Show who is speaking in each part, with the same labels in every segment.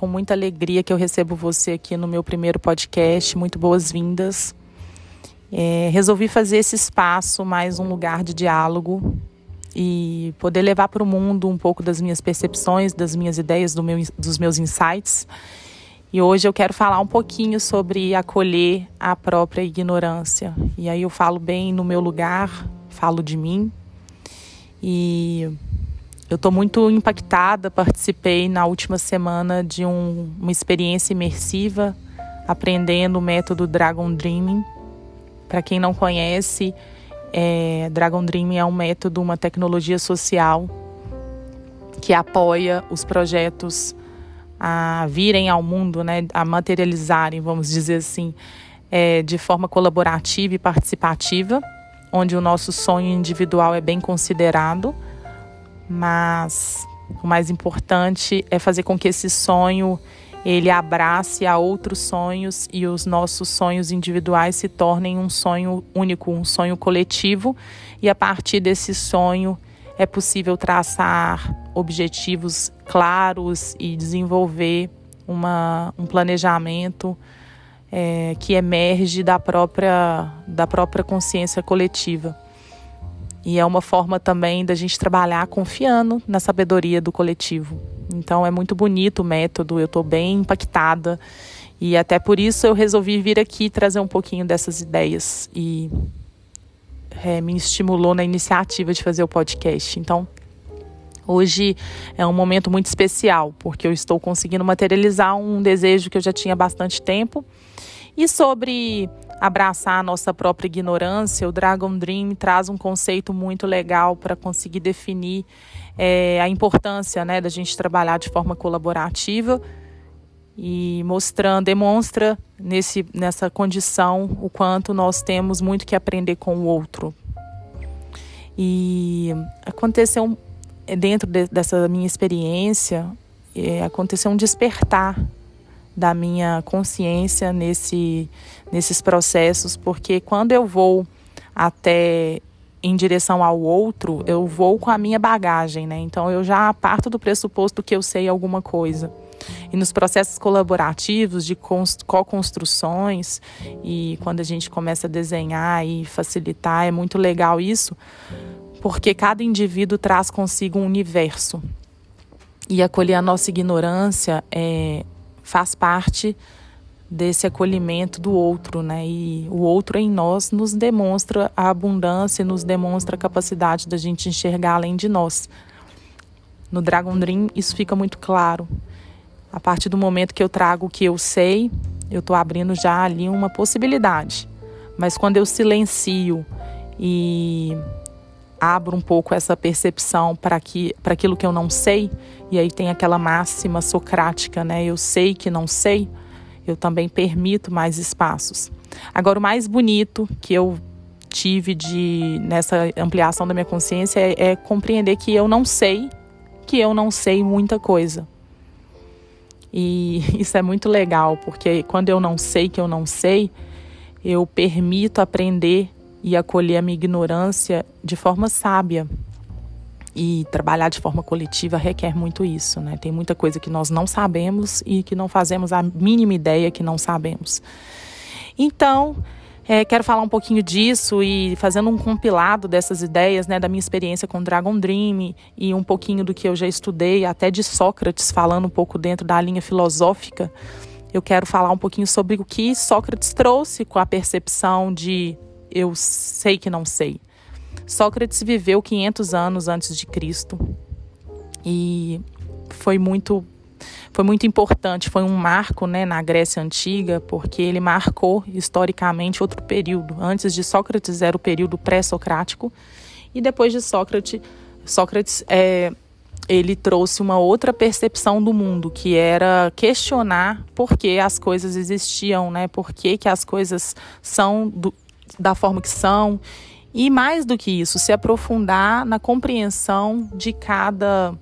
Speaker 1: Com muita alegria que eu recebo você aqui no meu primeiro podcast. Muito boas-vindas. É, resolvi fazer esse espaço mais um lugar de diálogo e poder levar para o mundo um pouco das minhas percepções, das minhas ideias, do meu, dos meus insights. E hoje eu quero falar um pouquinho sobre acolher a própria ignorância. E aí eu falo bem no meu lugar, falo de mim. E eu estou muito impactada. Participei na última semana de um, uma experiência imersiva, aprendendo o método Dragon Dreaming. Para quem não conhece, é, Dragon Dreaming é um método, uma tecnologia social que apoia os projetos a virem ao mundo, né, a materializarem, vamos dizer assim, é, de forma colaborativa e participativa, onde o nosso sonho individual é bem considerado mas o mais importante é fazer com que esse sonho ele abrace a outros sonhos e os nossos sonhos individuais se tornem um sonho único, um sonho coletivo, e a partir desse sonho é possível traçar objetivos claros e desenvolver uma, um planejamento é, que emerge da própria, da própria consciência coletiva. E é uma forma também da gente trabalhar confiando na sabedoria do coletivo. Então é muito bonito o método, eu estou bem impactada. E até por isso eu resolvi vir aqui trazer um pouquinho dessas ideias. E é, me estimulou na iniciativa de fazer o podcast. Então, hoje é um momento muito especial, porque eu estou conseguindo materializar um desejo que eu já tinha há bastante tempo. E sobre abraçar a nossa própria ignorância, o Dragon Dream traz um conceito muito legal para conseguir definir é, a importância né, da gente trabalhar de forma colaborativa e mostrando, demonstra nesse, nessa condição o quanto nós temos muito que aprender com o outro. E aconteceu dentro de, dessa minha experiência, é, aconteceu um despertar da minha consciência nesse, nesses processos, porque quando eu vou até em direção ao outro, eu vou com a minha bagagem, né? Então eu já parto do pressuposto que eu sei alguma coisa. E nos processos colaborativos de co-construções e quando a gente começa a desenhar e facilitar, é muito legal isso, porque cada indivíduo traz consigo um universo. E acolher a nossa ignorância é, faz parte desse acolhimento do outro, né? E o outro em nós nos demonstra a abundância, nos demonstra a capacidade da gente enxergar além de nós. No Dragon Dream isso fica muito claro. A partir do momento que eu trago o que eu sei, eu estou abrindo já ali uma possibilidade. Mas quando eu silencio e abro um pouco essa percepção para que, para aquilo que eu não sei, e aí tem aquela máxima socrática, né? Eu sei que não sei, eu também permito mais espaços. Agora, o mais bonito que eu tive de nessa ampliação da minha consciência é, é compreender que eu não sei, que eu não sei muita coisa. E isso é muito legal, porque quando eu não sei que eu não sei, eu permito aprender e acolher a minha ignorância de forma sábia. E trabalhar de forma coletiva requer muito isso, né? Tem muita coisa que nós não sabemos e que não fazemos a mínima ideia que não sabemos. Então, é, quero falar um pouquinho disso e fazendo um compilado dessas ideias, né, da minha experiência com Dragon Dream e um pouquinho do que eu já estudei, até de Sócrates, falando um pouco dentro da linha filosófica. Eu quero falar um pouquinho sobre o que Sócrates trouxe com a percepção de eu sei que não sei. Sócrates viveu 500 anos antes de Cristo e foi muito foi muito importante, foi um marco né, na Grécia Antiga, porque ele marcou historicamente outro período. Antes de Sócrates era o período pré-socrático, e depois de Sócrates, Sócrates é, ele trouxe uma outra percepção do mundo, que era questionar por que as coisas existiam, né? por que, que as coisas são do, da forma que são. E mais do que isso, se aprofundar na compreensão de cada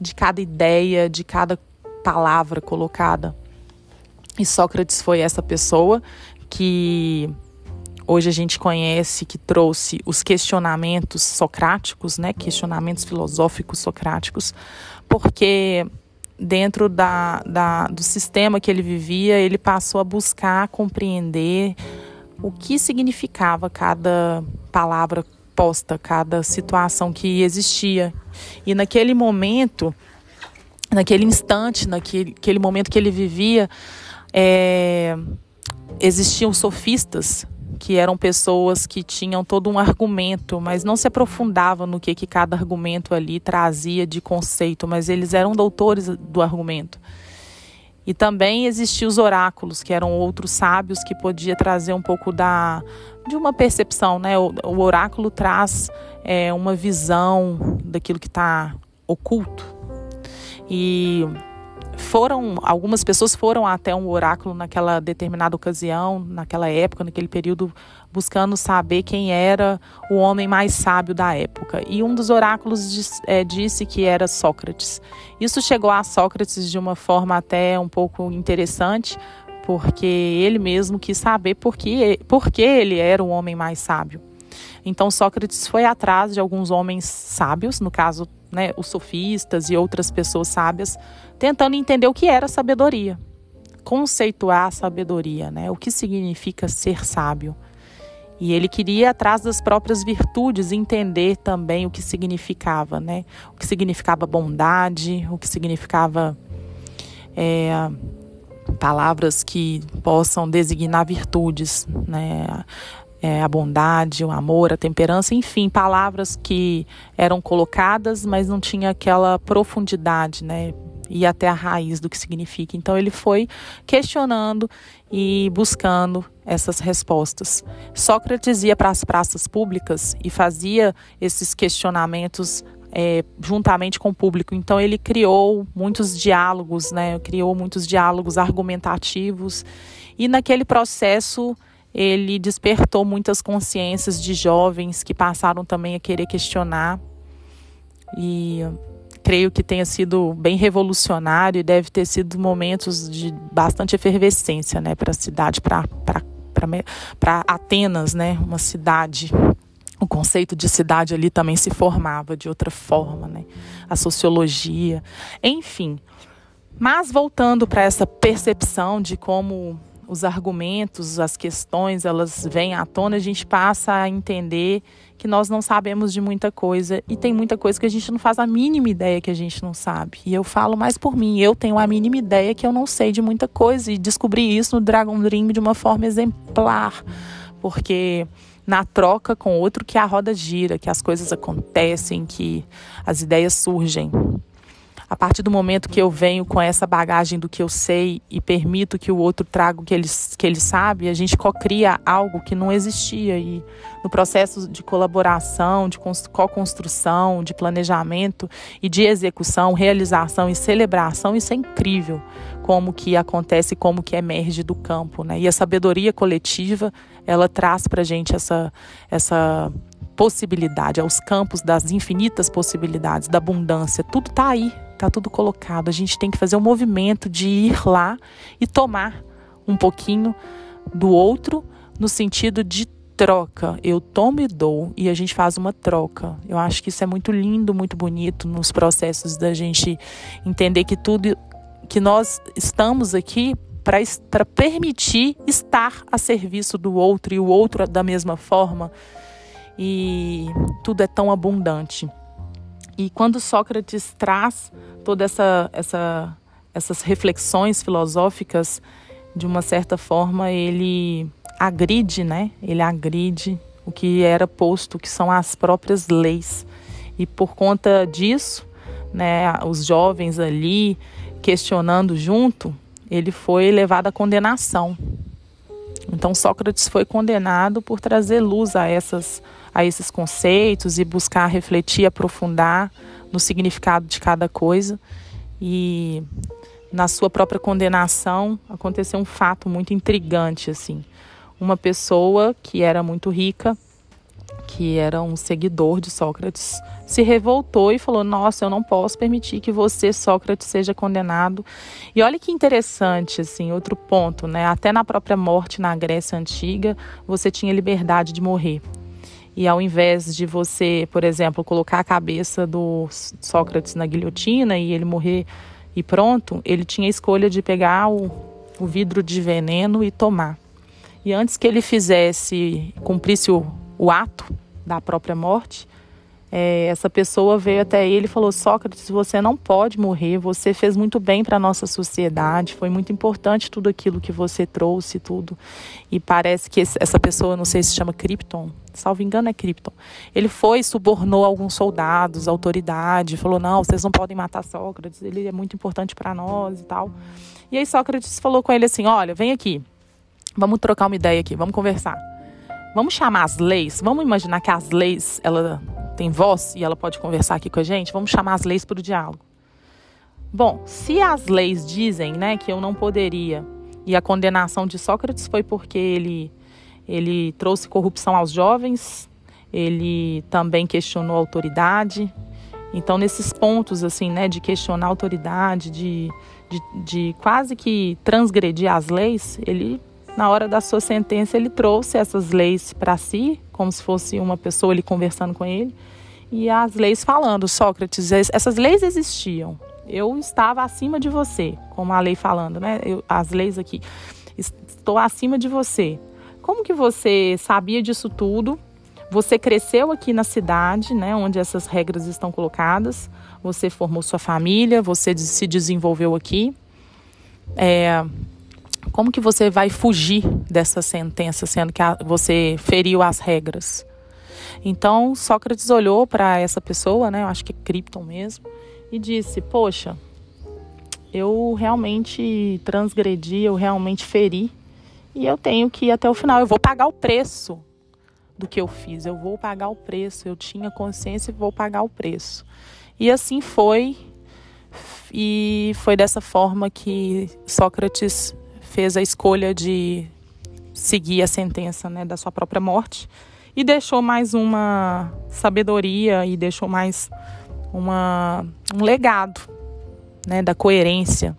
Speaker 1: de cada ideia, de cada palavra colocada. E Sócrates foi essa pessoa que hoje a gente conhece que trouxe os questionamentos socráticos, né, questionamentos filosóficos socráticos, porque dentro da, da, do sistema que ele vivia, ele passou a buscar compreender o que significava cada palavra posta, cada situação que existia. E naquele momento, naquele instante, naquele, momento que ele vivia, é, existiam sofistas que eram pessoas que tinham todo um argumento, mas não se aprofundavam no que, que cada argumento ali trazia de conceito, mas eles eram doutores do argumento. E também existiam os oráculos, que eram outros sábios que podia trazer um pouco da de uma percepção, né? O, o oráculo traz é, uma visão daquilo que está oculto. E foram algumas pessoas foram até um oráculo naquela determinada ocasião, naquela época, naquele período, buscando saber quem era o homem mais sábio da época. E um dos oráculos é, disse que era Sócrates. Isso chegou a Sócrates de uma forma até um pouco interessante, porque ele mesmo quis saber por que, por que ele era o homem mais sábio. Então Sócrates foi atrás de alguns homens sábios, no caso, né, os sofistas e outras pessoas sábias, tentando entender o que era sabedoria, conceituar a sabedoria, né? O que significa ser sábio. E ele queria atrás das próprias virtudes, entender também o que significava, né? O que significava bondade, o que significava é, palavras que possam designar virtudes, né? É, a bondade, o amor, a temperança, enfim, palavras que eram colocadas, mas não tinha aquela profundidade, né? ir até a raiz do que significa. Então ele foi questionando e buscando essas respostas. Sócrates ia para as praças públicas e fazia esses questionamentos é, juntamente com o público. Então ele criou muitos diálogos, né? Criou muitos diálogos argumentativos e naquele processo ele despertou muitas consciências de jovens que passaram também a querer questionar e creio que tenha sido bem revolucionário e deve ter sido momentos de bastante efervescência né, para a cidade, para Atenas, né, uma cidade. O conceito de cidade ali também se formava de outra forma, né? a sociologia, enfim. Mas voltando para essa percepção de como os argumentos, as questões, elas vêm à tona, a gente passa a entender que nós não sabemos de muita coisa e tem muita coisa que a gente não faz a mínima ideia que a gente não sabe. E eu falo mais por mim, eu tenho a mínima ideia que eu não sei de muita coisa e descobri isso no Dragon Dream de uma forma exemplar, porque na troca com outro que a roda gira, que as coisas acontecem, que as ideias surgem. A partir do momento que eu venho com essa bagagem do que eu sei e permito que o outro traga o que ele, que ele sabe, a gente cocria algo que não existia. E no processo de colaboração, de co-construção, de planejamento e de execução, realização e celebração, isso é incrível como que acontece, como que emerge do campo. Né? E a sabedoria coletiva, ela traz para a gente essa, essa possibilidade, aos campos das infinitas possibilidades, da abundância. Tudo está aí, está tudo colocado. A gente tem que fazer um movimento de ir lá e tomar um pouquinho do outro no sentido de troca. Eu tomo e dou e a gente faz uma troca. Eu acho que isso é muito lindo, muito bonito nos processos da gente entender que tudo que nós estamos aqui para permitir estar a serviço do outro e o outro da mesma forma. E tudo é tão abundante. E quando Sócrates traz toda essa, essa essas reflexões filosóficas, de uma certa forma ele agride, né? Ele agride o que era posto, que são as próprias leis. E por conta disso, né, os jovens ali questionando junto, ele foi levado à condenação. Então Sócrates foi condenado por trazer luz a essas a esses conceitos e buscar refletir, aprofundar no significado de cada coisa. E na sua própria condenação aconteceu um fato muito intrigante assim. Uma pessoa que era muito rica, que era um seguidor de Sócrates, se revoltou e falou: "Nossa, eu não posso permitir que você, Sócrates, seja condenado". E olha que interessante assim, outro ponto, né? Até na própria morte na Grécia antiga, você tinha liberdade de morrer. E ao invés de você, por exemplo, colocar a cabeça do Sócrates na guilhotina e ele morrer e pronto, ele tinha a escolha de pegar o, o vidro de veneno e tomar. E antes que ele fizesse, cumprisse o, o ato da própria morte, é, essa pessoa veio até ele e falou: Sócrates, você não pode morrer, você fez muito bem para a nossa sociedade, foi muito importante tudo aquilo que você trouxe, tudo. E parece que esse, essa pessoa, não sei se chama Krypton, salvo engano é Krypton, ele foi, subornou alguns soldados, autoridade, falou: não, vocês não podem matar Sócrates, ele é muito importante para nós e tal. E aí Sócrates falou com ele assim: olha, vem aqui, vamos trocar uma ideia aqui, vamos conversar. Vamos chamar as leis, vamos imaginar que as leis, ela tem voz e ela pode conversar aqui com a gente, vamos chamar as leis para o diálogo. Bom, se as leis dizem né, que eu não poderia, e a condenação de Sócrates foi porque ele, ele trouxe corrupção aos jovens, ele também questionou a autoridade. Então, nesses pontos assim, né, de questionar a autoridade, de, de, de quase que transgredir as leis, ele na hora da sua sentença, ele trouxe essas leis para si, como se fosse uma pessoa ali conversando com ele, e as leis falando: Sócrates, essas leis existiam. Eu estava acima de você, como a lei falando, né? Eu, as leis aqui. Estou acima de você. Como que você sabia disso tudo? Você cresceu aqui na cidade, né, onde essas regras estão colocadas. Você formou sua família, você se desenvolveu aqui. É, como que você vai fugir dessa sentença, sendo que você feriu as regras? Então, Sócrates olhou para essa pessoa, né, eu acho que é Krypton mesmo, e disse: Poxa, eu realmente transgredi, eu realmente feri, e eu tenho que ir até o final, eu vou pagar o preço do que eu fiz, eu vou pagar o preço, eu tinha consciência e vou pagar o preço. E assim foi, e foi dessa forma que Sócrates fez a escolha de seguir a sentença né, da sua própria morte e deixou mais uma sabedoria e deixou mais uma, um legado né, da coerência,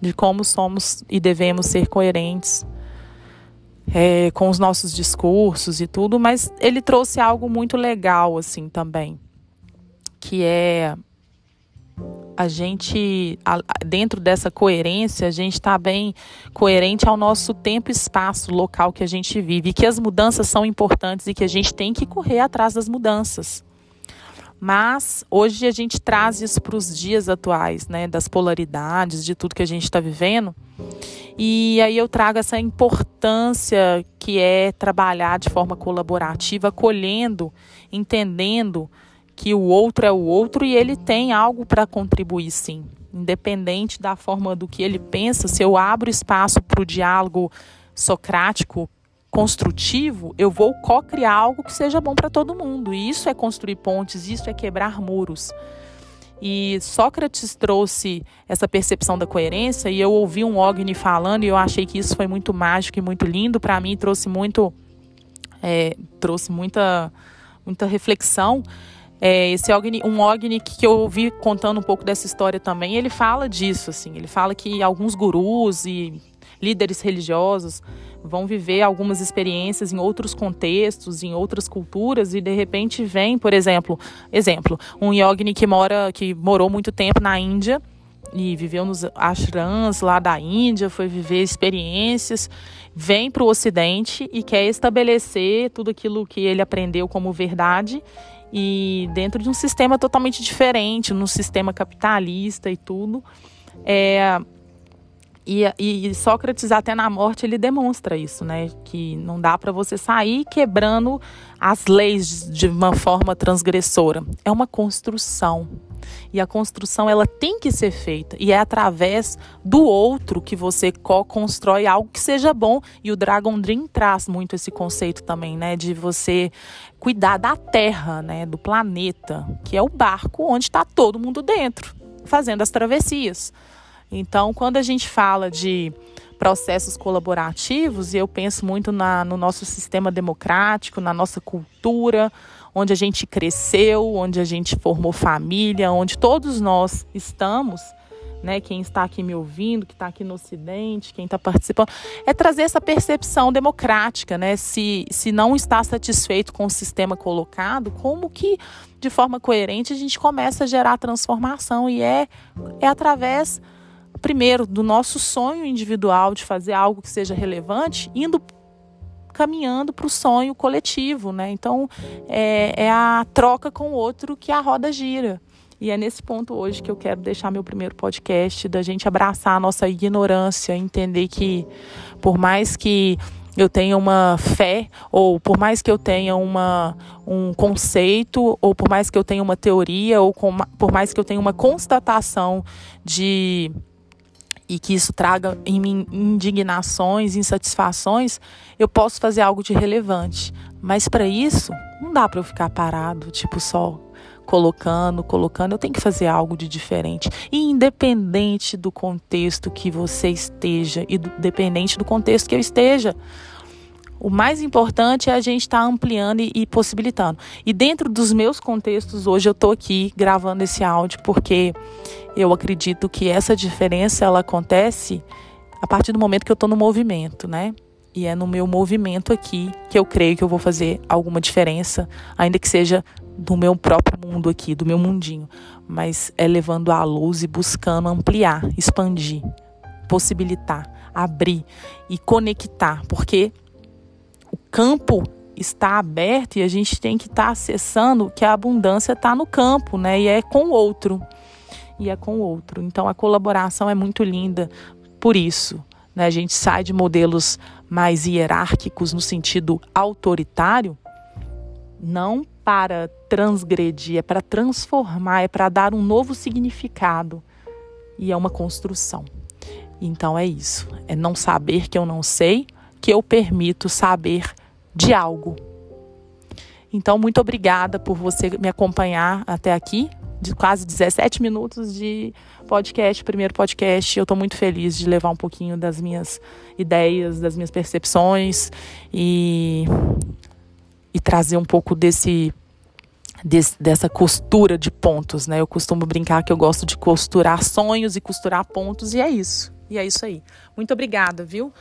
Speaker 1: de como somos e devemos ser coerentes é, com os nossos discursos e tudo, mas ele trouxe algo muito legal assim também, que é a gente, dentro dessa coerência, a gente está bem coerente ao nosso tempo, espaço, local que a gente vive. E que as mudanças são importantes e que a gente tem que correr atrás das mudanças. Mas hoje a gente traz isso para os dias atuais, né? Das polaridades, de tudo que a gente está vivendo. E aí eu trago essa importância que é trabalhar de forma colaborativa, acolhendo, entendendo que o outro é o outro e ele tem algo para contribuir, sim. Independente da forma do que ele pensa, se eu abro espaço para o diálogo socrático construtivo, eu vou co-criar algo que seja bom para todo mundo. E isso é construir pontes, isso é quebrar muros. E Sócrates trouxe essa percepção da coerência e eu ouvi um Ogni falando e eu achei que isso foi muito mágico e muito lindo para mim, trouxe muito é, trouxe muita muita reflexão é, esse Ogni, um Ogni que eu ouvi contando um pouco dessa história também, ele fala disso, assim, ele fala que alguns gurus e líderes religiosos vão viver algumas experiências em outros contextos, em outras culturas e de repente vem, por exemplo, exemplo, um yogini que mora, que morou muito tempo na Índia e viveu nos ashrams lá da Índia, foi viver experiências, vem para o Ocidente e quer estabelecer tudo aquilo que ele aprendeu como verdade e dentro de um sistema totalmente diferente, num sistema capitalista e tudo. É, e, e, Sócrates, até na morte, ele demonstra isso, né? Que não dá para você sair quebrando as leis de uma forma transgressora. É uma construção. E a construção ela tem que ser feita e é através do outro que você co-constrói algo que seja bom. E o Dragon Dream traz muito esse conceito também, né, de você cuidar da Terra, né, do planeta, que é o barco onde está todo mundo dentro, fazendo as travessias. Então, quando a gente fala de processos colaborativos, e eu penso muito na, no nosso sistema democrático, na nossa cultura, onde a gente cresceu, onde a gente formou família, onde todos nós estamos né, quem está aqui me ouvindo, que está aqui no Ocidente, quem está participando, é trazer essa percepção democrática, né? Se, se não está satisfeito com o sistema colocado, como que, de forma coerente, a gente começa a gerar transformação e é, é através, primeiro, do nosso sonho individual de fazer algo que seja relevante, indo caminhando para o sonho coletivo, né? Então é, é a troca com o outro que a roda gira. E é nesse ponto hoje que eu quero deixar meu primeiro podcast, da gente abraçar a nossa ignorância, entender que por mais que eu tenha uma fé, ou por mais que eu tenha uma, um conceito, ou por mais que eu tenha uma teoria, ou com, por mais que eu tenha uma constatação de e que isso traga em mim indignações, insatisfações, eu posso fazer algo de relevante. Mas para isso, não dá para eu ficar parado, tipo só colocando, colocando, eu tenho que fazer algo de diferente. E independente do contexto que você esteja e do, dependente do contexto que eu esteja. O mais importante é a gente estar tá ampliando e, e, possibilitando. E dentro dos meus contextos, hoje eu estou aqui gravando esse áudio porque eu acredito que essa diferença ela acontece a partir do momento que eu estou no movimento, né? E é no meu movimento aqui que eu creio que eu vou fazer alguma diferença, ainda que seja do meu próprio mundo aqui, do meu mundinho, mas é levando a luz e buscando ampliar, expandir, possibilitar, abrir e conectar, porque campo está aberto e a gente tem que estar tá acessando que a abundância está no campo, né? E é com o outro. E é com o outro. Então a colaboração é muito linda por isso. Né? A gente sai de modelos mais hierárquicos no sentido autoritário, não para transgredir, é para transformar, é para dar um novo significado. E é uma construção. Então é isso. É não saber que eu não sei, que eu permito saber de algo. Então, muito obrigada por você me acompanhar até aqui, de quase 17 minutos de podcast, primeiro podcast. Eu estou muito feliz de levar um pouquinho das minhas ideias, das minhas percepções e e trazer um pouco desse, dessa costura de pontos, né? Eu costumo brincar que eu gosto de costurar sonhos e costurar pontos e é isso. E é isso aí. Muito obrigada, viu?